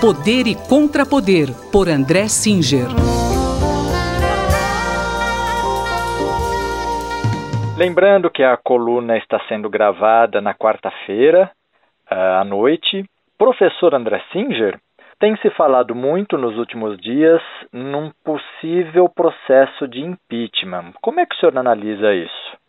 Poder e Contrapoder, por André Singer. Lembrando que a coluna está sendo gravada na quarta-feira, à noite. Professor André Singer, tem se falado muito nos últimos dias num possível processo de impeachment. Como é que o senhor analisa isso?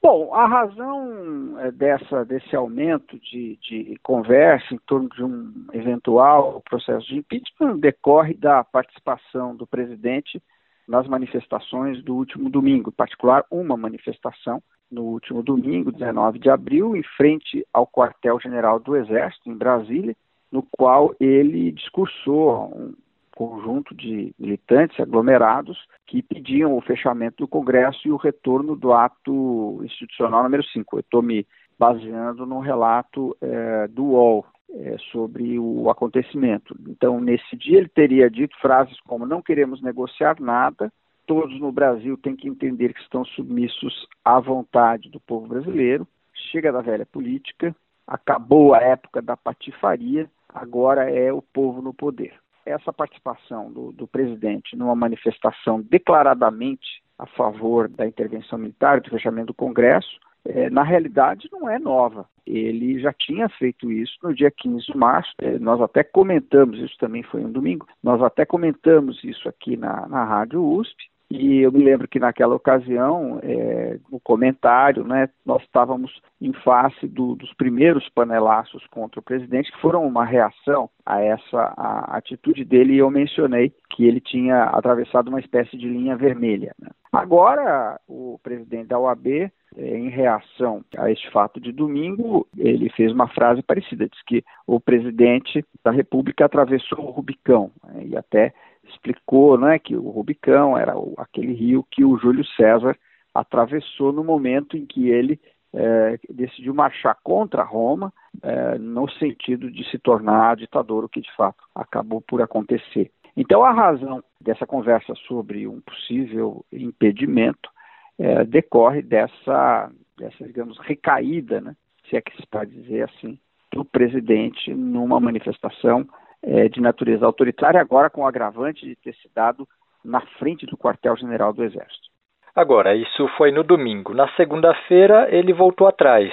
Bom, a razão é, dessa, desse aumento de, de conversa em torno de um eventual processo de impeachment decorre da participação do presidente nas manifestações do último domingo, em particular uma manifestação no último domingo, 19 de abril, em frente ao quartel-general do Exército, em Brasília, no qual ele discursou conjunto de militantes aglomerados que pediam o fechamento do Congresso e o retorno do ato institucional número 5. Eu estou me baseando no relato é, do UOL é, sobre o acontecimento. Então, nesse dia, ele teria dito frases como: não queremos negociar nada, todos no Brasil têm que entender que estão submissos à vontade do povo brasileiro, chega da velha política, acabou a época da patifaria, agora é o povo no poder essa participação do, do presidente numa manifestação declaradamente a favor da intervenção militar, do fechamento do Congresso, é, na realidade não é nova. Ele já tinha feito isso no dia 15 de março. É, nós até comentamos, isso também foi um domingo, nós até comentamos isso aqui na, na Rádio USP. E eu me lembro que naquela ocasião, é, no comentário, né, nós estávamos em face do, dos primeiros panelaços contra o presidente, que foram uma reação a essa a atitude dele, e eu mencionei que ele tinha atravessado uma espécie de linha vermelha. Né. Agora, o presidente da OAB, é, em reação a este fato de domingo, ele fez uma frase parecida, diz que o presidente da República atravessou o Rubicão, né, e até explicou né, que o Rubicão era o, aquele rio que o Júlio César atravessou no momento em que ele é, decidiu marchar contra Roma, é, no sentido de se tornar ditador, o que de fato acabou por acontecer. Então, a razão dessa conversa sobre um possível impedimento é, decorre dessa, dessa, digamos, recaída, né, se é que se pode dizer assim, do presidente numa manifestação é, de natureza autoritária, agora com o agravante de ter se dado na frente do quartel-general do Exército. Agora, isso foi no domingo. Na segunda-feira, ele voltou atrás.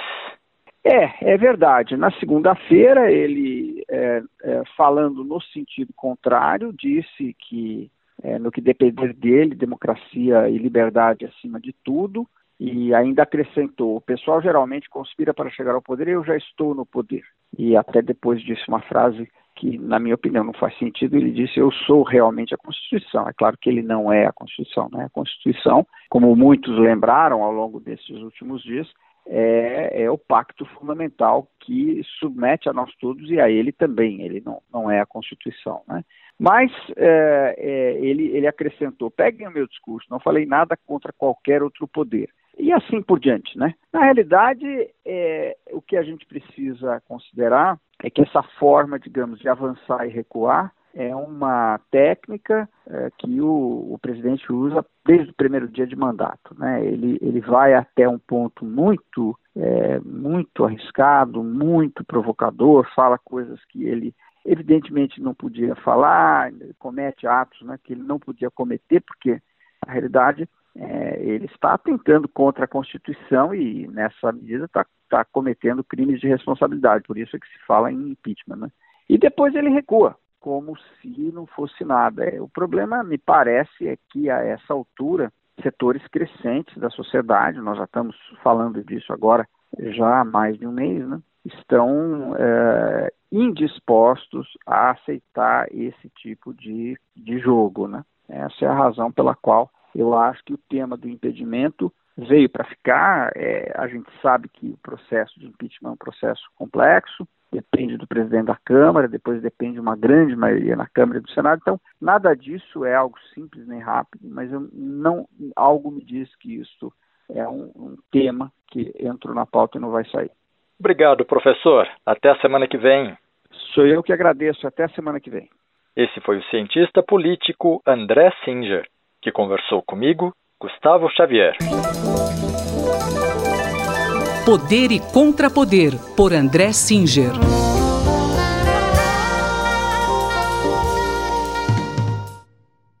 É, é verdade. Na segunda-feira, ele, é, é, falando no sentido contrário, disse que, é, no que depender dele, democracia e liberdade acima de tudo, e ainda acrescentou: o pessoal geralmente conspira para chegar ao poder, eu já estou no poder. E até depois disse uma frase que, na minha opinião, não faz sentido. Ele disse: Eu sou realmente a Constituição. É claro que ele não é a Constituição, né? A Constituição, como muitos lembraram ao longo desses últimos dias, é, é, o pacto fundamental que submete a nós todos e a ele também. Ele não, não é a Constituição, né? Mas é, é, ele, ele acrescentou: peguem o meu discurso, não falei nada contra qualquer outro poder. E assim por diante, né? Na realidade, é, o que a gente precisa considerar é que essa forma, digamos, de avançar e recuar é uma técnica é, que o, o, presidente usa desde o primeiro dia de mandato. Né? Ele, ele vai até um ponto muito, é, muito arriscado, muito provocador, fala coisas que ele evidentemente não podia falar, comete atos né, que ele não podia cometer, porque na realidade é, ele está atentando contra a Constituição e nessa medida está está cometendo crimes de responsabilidade, por isso é que se fala em impeachment. Né? E depois ele recua, como se não fosse nada. É, o problema, me parece, é que a essa altura, setores crescentes da sociedade, nós já estamos falando disso agora já há mais de um mês, né? estão é, indispostos a aceitar esse tipo de, de jogo. Né? Essa é a razão pela qual eu acho que o tema do impedimento veio para ficar. É, a gente sabe que o processo de impeachment é um processo complexo, depende do presidente da Câmara, depois depende de uma grande maioria na Câmara e do Senado. Então, nada disso é algo simples nem rápido, mas eu não algo me diz que isso é um, um tema que entrou na pauta e não vai sair. Obrigado, professor. Até a semana que vem. Sou eu que agradeço. Até a semana que vem. Esse foi o cientista político André Singer, que conversou comigo Gustavo Xavier. Poder e Contrapoder, por André Singer.